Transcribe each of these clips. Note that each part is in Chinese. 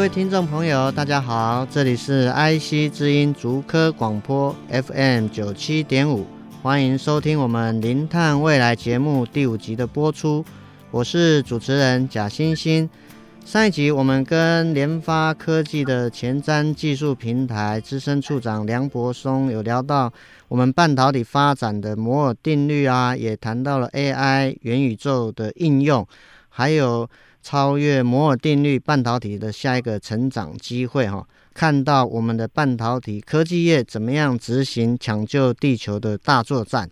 各位听众朋友，大家好，这里是 IC 之音竹科广播 FM 九七点五，欢迎收听我们零碳未来节目第五集的播出，我是主持人贾欣欣。上一集我们跟联发科技的前瞻技术平台资深处长梁博松有聊到我们半导体发展的摩尔定律啊，也谈到了 AI 元宇宙的应用，还有。超越摩尔定律半导体的下一个成长机会哈，看到我们的半导体科技业怎么样执行抢救地球的大作战。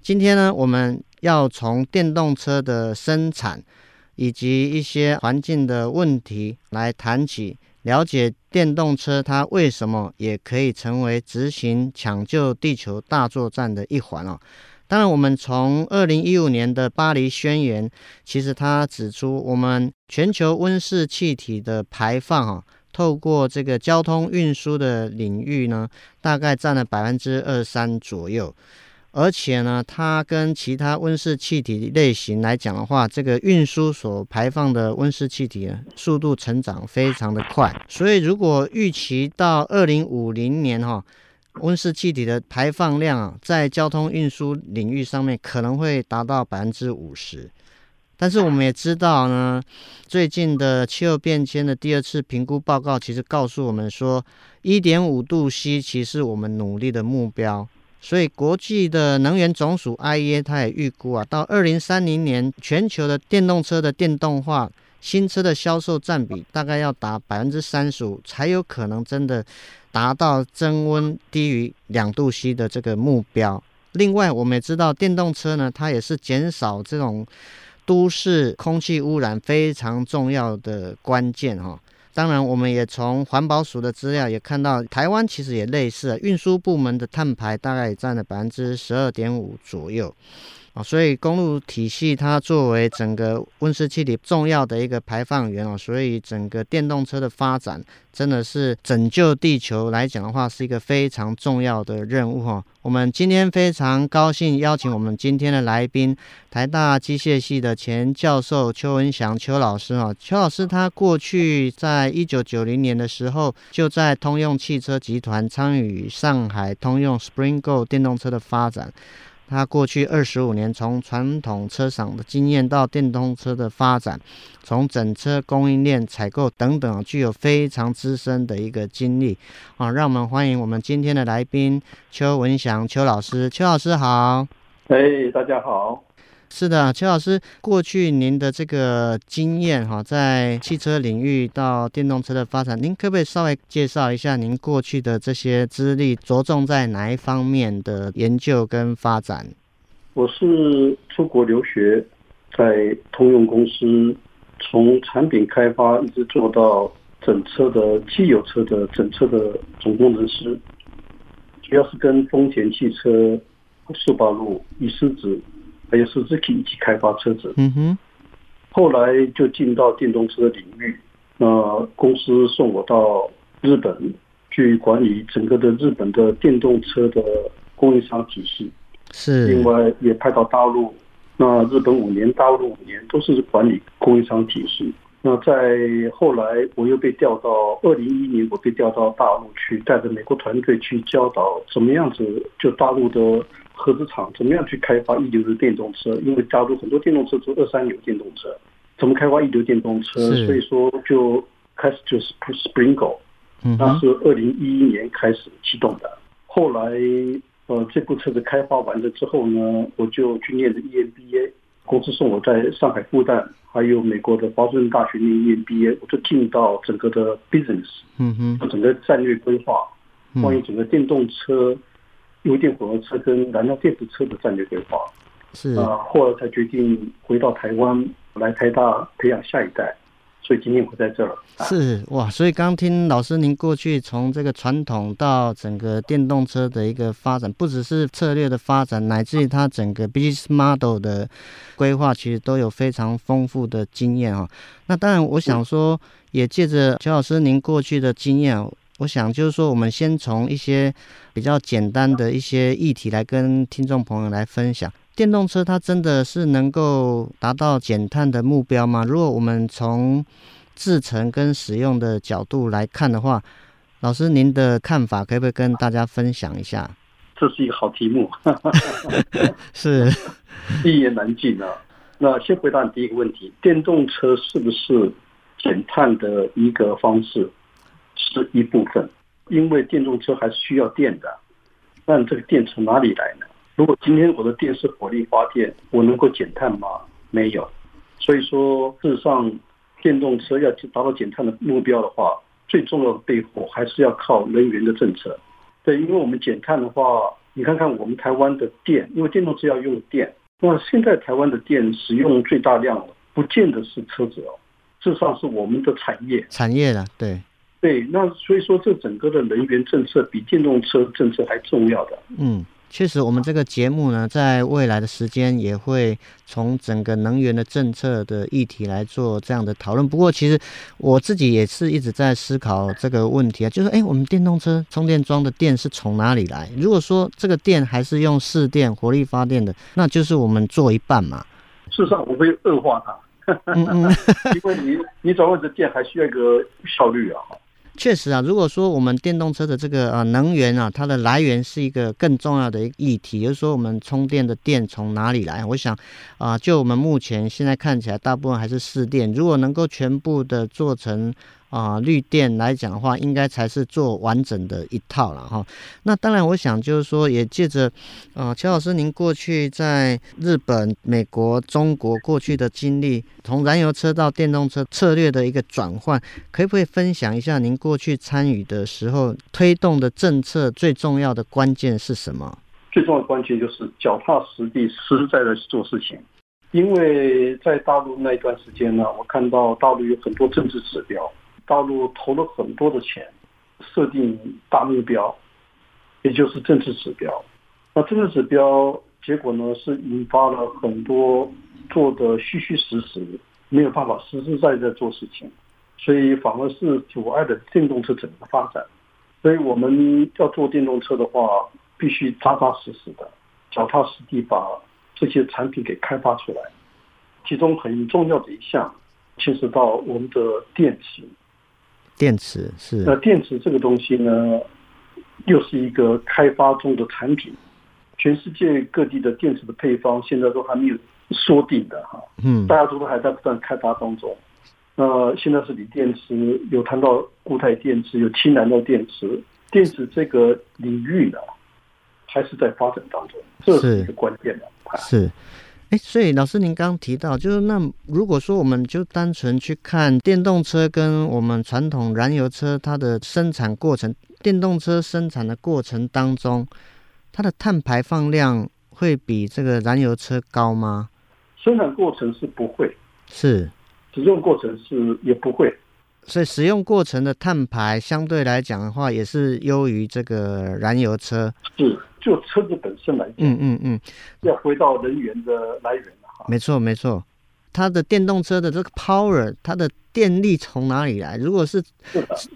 今天呢，我们要从电动车的生产以及一些环境的问题来谈起，了解电动车它为什么也可以成为执行抢救地球大作战的一环哦。当然，我们从二零一五年的巴黎宣言，其实它指出，我们全球温室气体的排放啊，透过这个交通运输的领域呢，大概占了百分之二三左右。而且呢，它跟其他温室气体类型来讲的话，这个运输所排放的温室气体速度成长非常的快。所以，如果预期到二零五零年哈。温室气体的排放量啊，在交通运输领域上面可能会达到百分之五十，但是我们也知道呢，最近的气候变迁的第二次评估报告，其实告诉我们说，一点五度 C 其实我们努力的目标。所以国际的能源总署 IEA 它也预估啊，到二零三零年，全球的电动车的电动化。新车的销售占比大概要达百分之三十五，才有可能真的达到增温低于两度 C 的这个目标。另外，我们也知道电动车呢，它也是减少这种都市空气污染非常重要的关键哈。当然，我们也从环保署的资料也看到，台湾其实也类似，运输部门的碳排大概占了百分之十二点五左右。啊，所以公路体系它作为整个温室气体重要的一个排放源哦，所以整个电动车的发展真的是拯救地球来讲的话，是一个非常重要的任务哈。我们今天非常高兴邀请我们今天的来宾，台大机械系的前教授邱文祥邱老师哈。邱老师他过去在一九九零年的时候就在通用汽车集团参与上海通用 Spring Go 电动车的发展。他过去二十五年，从传统车厂的经验到电动车的发展，从整车供应链采购等等，具有非常资深的一个经历啊！让我们欢迎我们今天的来宾邱文祥邱老师。邱老师好，哎，大家好。是的，邱老师，过去您的这个经验哈，在汽车领域到电动车的发展，您可不可以稍微介绍一下您过去的这些资历，着重在哪一方面的研究跟发展？我是出国留学，在通用公司，从产品开发一直做到整车的汽油车的整车的总工程师，主要是跟丰田汽车、速霸陆、伊势子。还有是自己一起开发车子，嗯哼，后来就进到电动车的领域，那公司送我到日本去管理整个的日本的电动车的供应商体系，是，另外也派到大陆，那日本五年，大陆五年都是管理供应商体系。那在后来我又被调到二零一一年，我被调到大陆去，带着美国团队去教导怎么样子，就大陆的。合资厂怎么样去开发一流的电动车？因为大陆很多电动车做二三流电动车，怎么开发一流电动车？所以说就开始就是 Spring Go，那是二零一一年开始启动的。后来呃这部车子开发完了之后呢，我就去念的 EMBA，公司送我在上海复旦，还有美国的华盛顿大学念 EMBA，我就进到整个的 business，嗯哼，整个战略规划，关于整个电动车。油电混合车跟燃料电池车的战略规划，是啊，后来才决定回到台湾，来台大培养下一代。所以今天我在这儿。是哇，所以刚听老师您过去从这个传统到整个电动车的一个发展，不只是策略的发展，乃至于它整个 business model 的规划，其实都有非常丰富的经验哈。那当然，我想说，也借着邱老师您过去的经验，我想就是说，我们先从一些比较简单的一些议题来跟听众朋友来分享。电动车它真的是能够达到减碳的目标吗？如果我们从制成跟使用的角度来看的话，老师您的看法可不可以跟大家分享一下？这是一个好题目，是 一言难尽啊。那先回答你第一个问题：电动车是不是减碳的一个方式？是一部分，因为电动车还是需要电的。那这个电从哪里来呢？如果今天我的电是火力发电，我能够减碳吗？没有。所以说，事实上，电动车要达到减碳的目标的话，最重要的背后还是要靠能源的政策。对，因为我们减碳的话，你看看我们台湾的电，因为电动车要用电，那现在台湾的电使用最大量的，不见得是车子哦，事实上是我们的产业。产业了，对。对，那所以说，这整个的能源政策比电动车政策还重要的。嗯。确实，我们这个节目呢，在未来的时间也会从整个能源的政策的议题来做这样的讨论。不过，其实我自己也是一直在思考这个问题啊，就是哎，我们电动车充电桩的电是从哪里来？如果说这个电还是用市电、火力发电的，那就是我们做一半嘛。事实上，我会恶化它，嗯嗯，因为你你转换的电还需要一个效率啊。确实啊，如果说我们电动车的这个呃能源啊，它的来源是一个更重要的议题，就是说我们充电的电从哪里来？我想啊，就我们目前现在看起来，大部分还是市电，如果能够全部的做成。啊，绿电来讲的话，应该才是做完整的一套了哈。那当然，我想就是说，也借着啊，邱老师您过去在日本、美国、中国过去的经历，从燃油车到电动车策略的一个转换，可不可以分享一下您过去参与的时候推动的政策最重要的关键是什么？最重要的关键就是脚踏实地、实实在在做事情。因为在大陆那一段时间呢，我看到大陆有很多政治指标。大陆投了很多的钱，设定大目标，也就是政治指标。那政治指标结果呢，是引发了很多做的虚虚实实，没有办法实实在在做事情，所以反而是阻碍了电动车整个发展。所以我们要做电动车的话，必须扎扎实实的、脚踏实地把这些产品给开发出来。其中很重要的一项，牵涉到我们的电池。电池是，那电池这个东西呢，又是一个开发中的产品。全世界各地的电池的配方现在都还没有说定的哈，嗯，大家都还在不断开发当中。那现在是锂电池，有谈到固态电池，有氢燃料电池，电池这个领域呢，还是在发展当中，这是一个关键的，是。哎，所以老师您刚刚提到，就是那如果说我们就单纯去看电动车跟我们传统燃油车它的生产过程，电动车生产的过程当中，它的碳排放量会比这个燃油车高吗？生产过程是不会，是使用过程是也不会，所以使用过程的碳排相对来讲的话，也是优于这个燃油车。是。就车子本身来讲，嗯嗯嗯，要回到能源的来源了哈。没错没错，它的电动车的这个 power，它的电力从哪里来？如果是，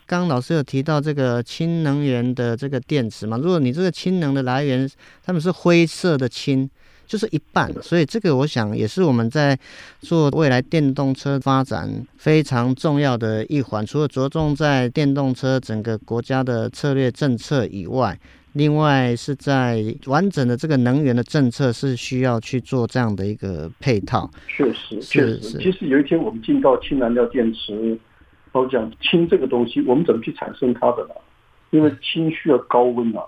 刚刚老师有提到这个氢能源的这个电池嘛，如果你这个氢能的来源，他们是灰色的氢，就是一半。所以这个我想也是我们在做未来电动车发展非常重要的一环。除了着重在电动车整个国家的策略政策以外。另外是在完整的这个能源的政策是需要去做这样的一个配套。确实，确实，其实有一天我们进到氢燃料电池，我讲氢这个东西，我们怎么去产生它的呢？因为氢需要高温啊。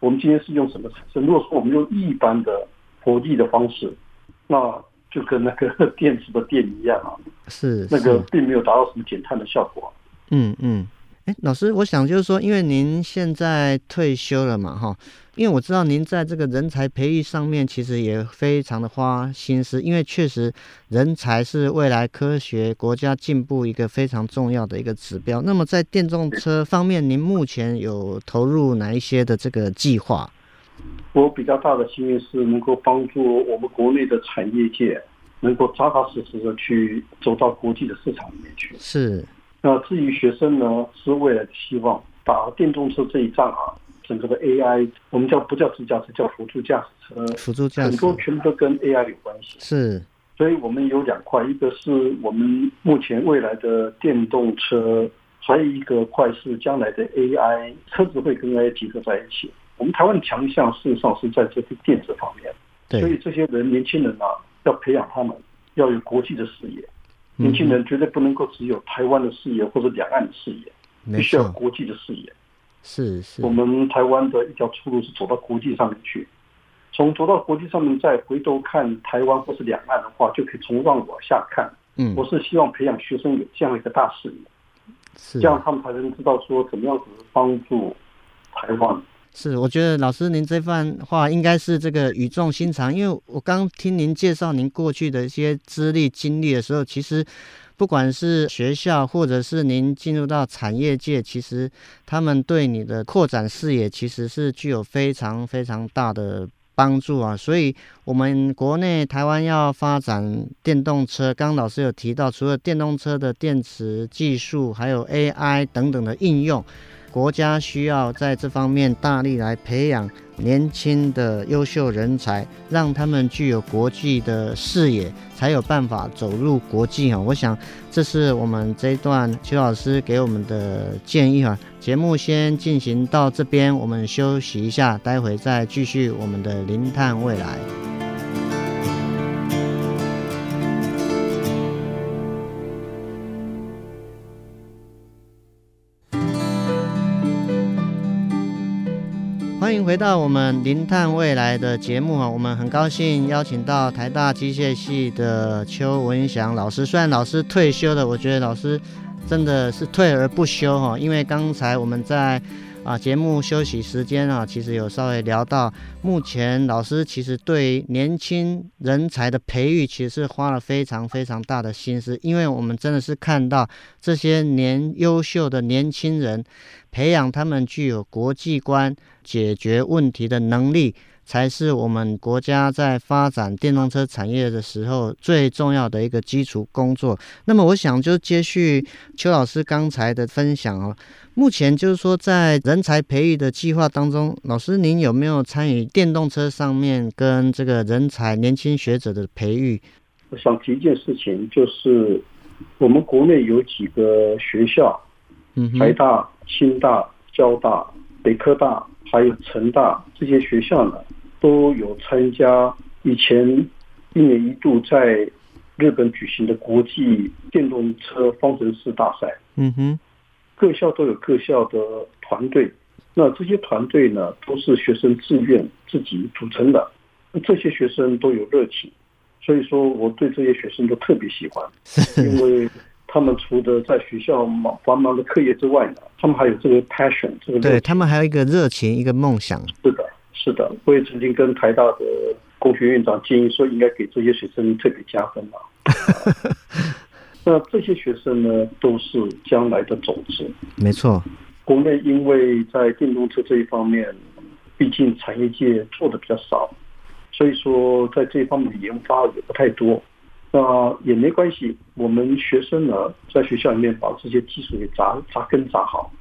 我们今天是用什么产生？如果说我们用一般的火力的方式，那就跟那个 电池的电一样啊。是，那个并没有达到什么减碳的效果。嗯嗯。哎，老师，我想就是说，因为您现在退休了嘛，哈，因为我知道您在这个人才培育上面其实也非常的花心思，因为确实人才是未来科学国家进步一个非常重要的一个指标。那么在电动车方面，您目前有投入哪一些的这个计划？我比较大的心愿是能够帮助我们国内的产业界能够扎扎实实的去走到国际的市场里面去。是。那至于学生呢，是未来的希望。打电动车这一仗啊，整个的 AI，我们叫不叫自驾车，叫辅助驾驶车。辅助驾驶。很多全部都跟 AI 有关系。是。所以我们有两块，一个是我们目前未来的电动车，还有一个块是将来的 AI，车子会跟 AI 结合在一起。我们台湾的强项事实上是在这个电子方面。对。所以这些人，年轻人啊，要培养他们，要有国际的视野。年轻人绝对不能够只有台湾的视野或者两岸的视野，必须要国际的视野。是是，我们台湾的一条出路是走到国际上面去，从走到国际上面再回头看台湾或是两岸的话，就可以从上往下看。嗯，我是希望培养学生有这样一个大视野，是这样他们才能知道说怎么样子帮助台湾。是，我觉得老师您这番话应该是这个语重心长，因为我刚听您介绍您过去的一些资历经历的时候，其实不管是学校或者是您进入到产业界，其实他们对你的扩展视野其实是具有非常非常大的帮助啊。所以，我们国内台湾要发展电动车，刚老师有提到，除了电动车的电池技术，还有 AI 等等的应用。国家需要在这方面大力来培养年轻的优秀人才，让他们具有国际的视野，才有办法走入国际啊！我想这是我们这一段邱老师给我们的建议啊。节目先进行到这边，我们休息一下，待会再继续我们的零碳未来。欢迎回到我们零碳未来的节目啊！我们很高兴邀请到台大机械系的邱文祥老师。虽然老师退休了，我觉得老师真的是退而不休哈。因为刚才我们在啊节目休息时间啊，其实有稍微聊到，目前老师其实对年轻人才的培育，其实是花了非常非常大的心思。因为我们真的是看到这些年优秀的年轻人。培养他们具有国际观、解决问题的能力，才是我们国家在发展电动车产业的时候最重要的一个基础工作。那么，我想就接续邱老师刚才的分享哦。目前就是说，在人才培育的计划当中，老师您有没有参与电动车上面跟这个人才年轻学者的培育？我想提一件事情，就是我们国内有几个学校，嗯，台大。清大、交大、北科大，还有成大这些学校呢，都有参加以前一年一度在日本举行的国际电动车方程式大赛。嗯哼，各校都有各校的团队，那这些团队呢，都是学生自愿自己组成的。这些学生都有热情，所以说我对这些学生都特别喜欢，因为。他们除了在学校忙繁忙的课业之外呢，他们还有这个 passion，这个对他们还有一个热情，一个梦想。是的，是的。我也曾经跟台大的工学院长建议说，应该给这些学生特别加分嘛。那这些学生呢，都是将来的种子。没错。国内因为在电动车这一方面，毕竟产业界做的比较少，所以说在这一方面的研发也不太多。那也没关系，我们学生呢，在学校里面把这些技术给扎扎根扎好。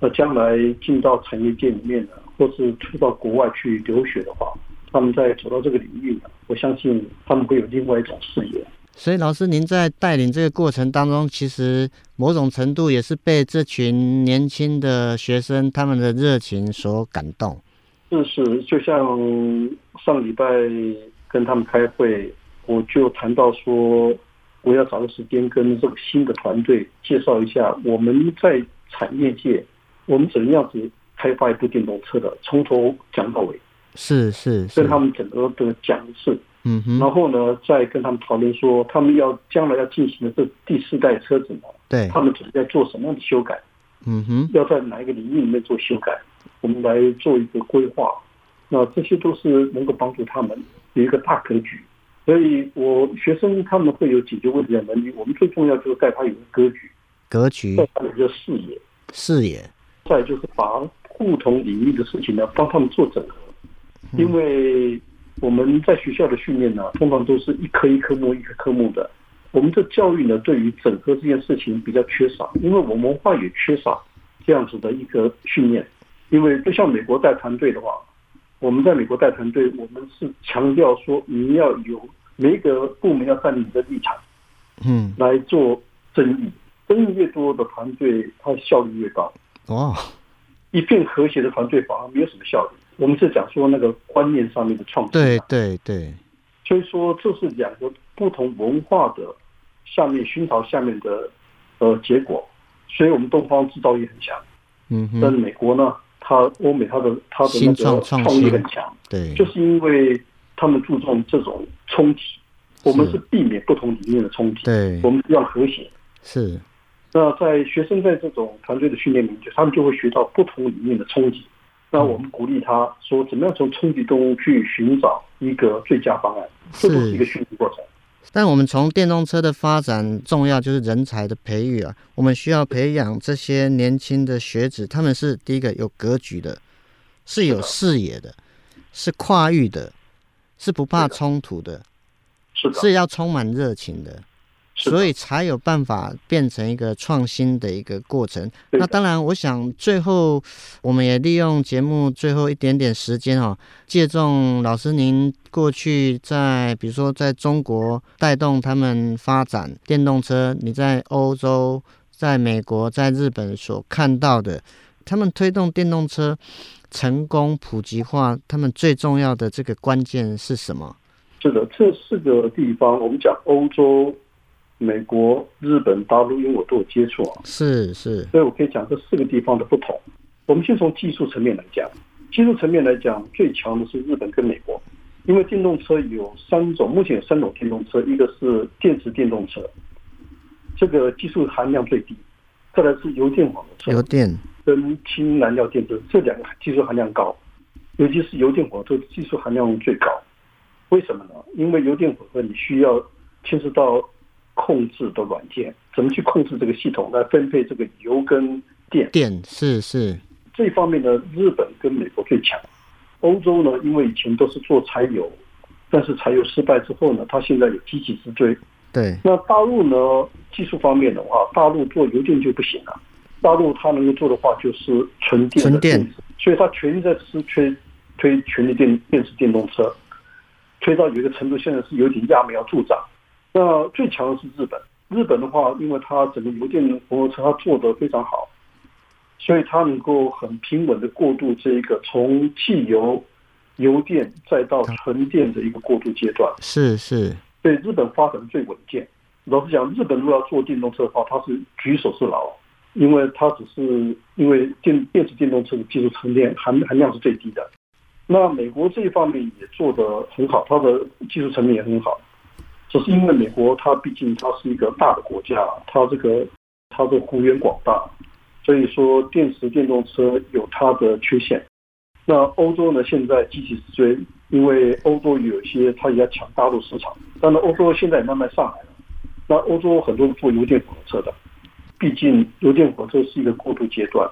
那将来进到产业界里面呢，或是出到国外去留学的话，他们在走到这个领域呢，我相信他们会有另外一种视野。所以，老师您在带领这个过程当中，其实某种程度也是被这群年轻的学生他们的热情所感动。是是，就像上礼拜跟他们开会。我就谈到说，我要找个时间跟这个新的团队介绍一下我们在产业界，我们怎么样子开发一部电动车的，从头讲到尾，是是，是，跟他们整个的讲一次，嗯哼，然后呢，再跟他们讨论说，他们要将来要进行的这第四代车子呢，对，他们准备要做什么样的修改，嗯哼，要在哪一个领域里面做修改，我们来做一个规划。那这些都是能够帮助他们有一个大格局。所以我学生他们会有解决问题的能力，我们最重要就是带他有个格局，格局，带他有一个视野，视野。再就是把不同领域的事情呢，帮他们做整合。因为我们在学校的训练呢，通常都是一科一科目一个科目的。我们的教育呢，对于整合这件事情比较缺少，因为我们文化也缺少这样子的一个训练。因为就像美国带团队的话，我们在美国带团队，我们是强调说你要有每一个部门要站立你的立场，嗯，来做争议，争议越多的团队，它效率越高。哇，一片和谐的团队反而没有什么效率。我们是讲说那个观念上面的创新。对对对。所以说，这是两个不同文化的下面熏陶下面的呃结果，所以我们东方制造业很强，嗯哼，但美国呢，它欧美它的它的那个创意很强，对，就是因为他们注重这种冲击，我们是避免不同理念的冲击，对，我们要和谐，是。那在学生在这种团队的训练里面，他们就会学到不同理念的冲击。那我们鼓励他说，怎么样从冲击中去寻找一个最佳方案，这是一个训练过程。但我们从电动车的发展，重要就是人才的培育啊。我们需要培养这些年轻的学子，他们是第一个有格局的，是有视野的，是跨域的，是不怕冲突的，是的，是要充满热情的。所以才有办法变成一个创新的一个过程。那当然，我想最后我们也利用节目最后一点点时间哈，借重老师您过去在比如说在中国带动他们发展电动车，你在欧洲、在美国、在日本所看到的，他们推动电动车成功普及化，他们最重要的这个关键是什么？是的，这四个地方，我们讲欧洲。美国、日本、大陆，因为我都有接触啊，是是，所以我可以讲这四个地方的不同。我们先从技术层面来讲，技术层面来讲，最强的是日本跟美国，因为电动车有三种，目前有三种电动车，一个是电池电动车，这个技术含量最低；再来是油电混合车，油电跟氢燃料电池这两个技术含量高，尤其是油电混合技术含量最高。为什么呢？因为油电混合你需要牵涉到。控制的软件怎么去控制这个系统来分配这个油跟电？电是是这一方面呢，日本跟美国最强。欧洲呢，因为以前都是做柴油，但是柴油失败之后呢，它现在有积极之追。对。那大陆呢，技术方面的话，大陆做油电就不行了。大陆它能够做的话，就是纯电的电池。纯电。所以它全力在是推推全力电电池电动车，推到有一个程度，现在是有点揠苗助长。那最强的是日本，日本的话，因为它整个油电混合车它做得非常好，所以它能够很平稳的过渡这一个从汽油、油电再到纯电的一个过渡阶段。是是，对日本发展最稳健。老实讲，日本如果要做电动车的话，它是举手之劳，因为它只是因为电电池电动车的技术层面含含量是最低的。那美国这一方面也做得很好，它的技术层面也很好。只是因为美国它毕竟它是一个大的国家，它这个它的幅员广大，所以说电池电动车有它的缺陷。那欧洲呢，现在急起直追，因为欧洲有一些它也要抢大陆市场。但是，欧洲现在慢慢上来了。那欧洲很多做油电混合车的，毕竟油电混合车是一个过渡阶段。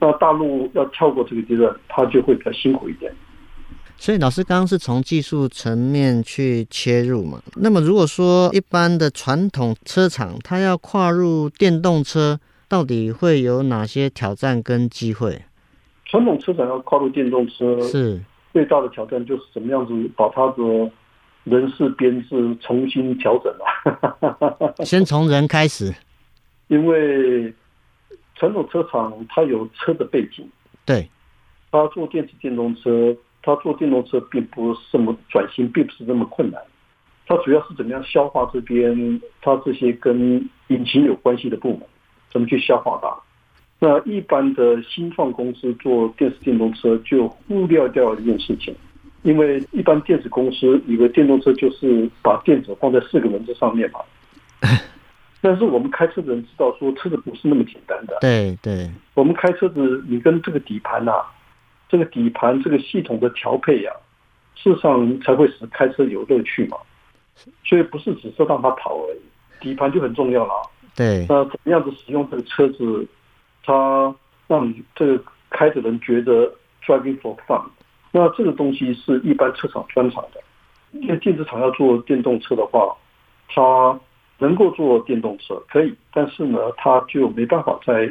那大陆要跳过这个阶段，它就会比较辛苦一点。所以老师刚刚是从技术层面去切入嘛？那么如果说一般的传统车厂，它要跨入电动车，到底会有哪些挑战跟机会？传统车厂要跨入电动车，是最大的挑战就是怎么样子把它的人事编制重新调整了。先从人开始，因为传统车厂它有车的背景，对，它做电池电动车。它做电动车并不是这么转型，并不是这么困难。它主要是怎么样消化这边它这些跟引擎有关系的部门，怎么去消化它。那一般的新创公司做电池电动车就忽略掉一件事情，因为一般电子公司以为电动车就是把电子放在四个轮子上面嘛。但是我们开车的人知道，说车子不是那么简单的。对对，我们开车子，你跟这个底盘呐、啊，这个底盘这个系统的调配呀、啊，事实上才会使开车有乐趣嘛。所以不是只是让它跑而已，底盘就很重要了。对，那怎么样子使用这个车子，它让你这个开的人觉得 driving for fun。那这个东西是一般车厂专长的，因为电子厂要做电动车的话，它。能够做电动车可以，但是呢，它就没办法在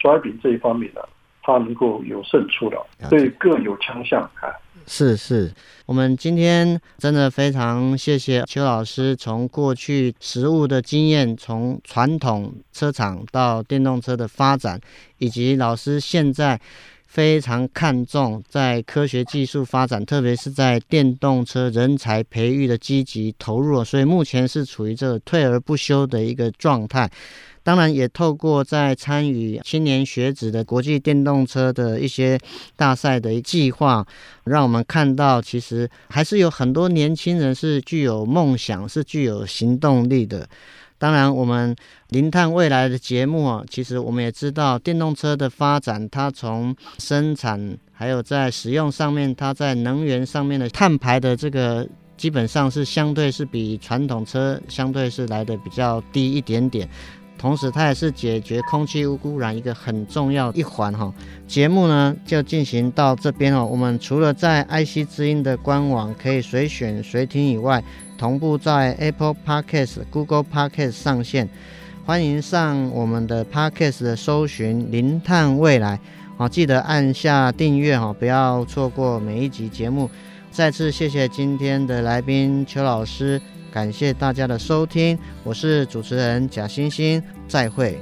driving 这一方面呢，它能够有胜出了，所以各有强项啊。是是，我们今天真的非常谢谢邱老师，从过去实物的经验，从传统车厂到电动车的发展，以及老师现在。非常看重在科学技术发展，特别是在电动车人才培育的积极投入，所以目前是处于这个退而不休的一个状态。当然，也透过在参与青年学子的国际电动车的一些大赛的计划，让我们看到其实还是有很多年轻人是具有梦想，是具有行动力的。当然，我们零碳未来的节目啊，其实我们也知道，电动车的发展，它从生产还有在使用上面，它在能源上面的碳排的这个，基本上是相对是比传统车相对是来的比较低一点点。同时，它也是解决空气污污染一个很重要一环哈。节目呢就进行到这边哦。我们除了在 IC 之音的官网可以随选随听以外，同步在 Apple Podcast、Google Podcast 上线，欢迎上我们的 Podcast 的搜寻“零碳未来”好，记得按下订阅哦，不要错过每一集节目。再次谢谢今天的来宾邱老师，感谢大家的收听，我是主持人贾欣欣，再会。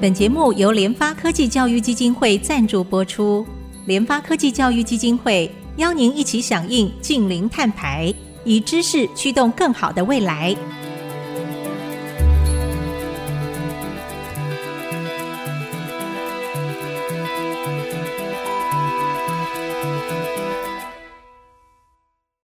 本节目由联发科技教育基金会赞助播出，联发科技教育基金会。邀您一起响应净零碳排，以知识驱动更好的未来。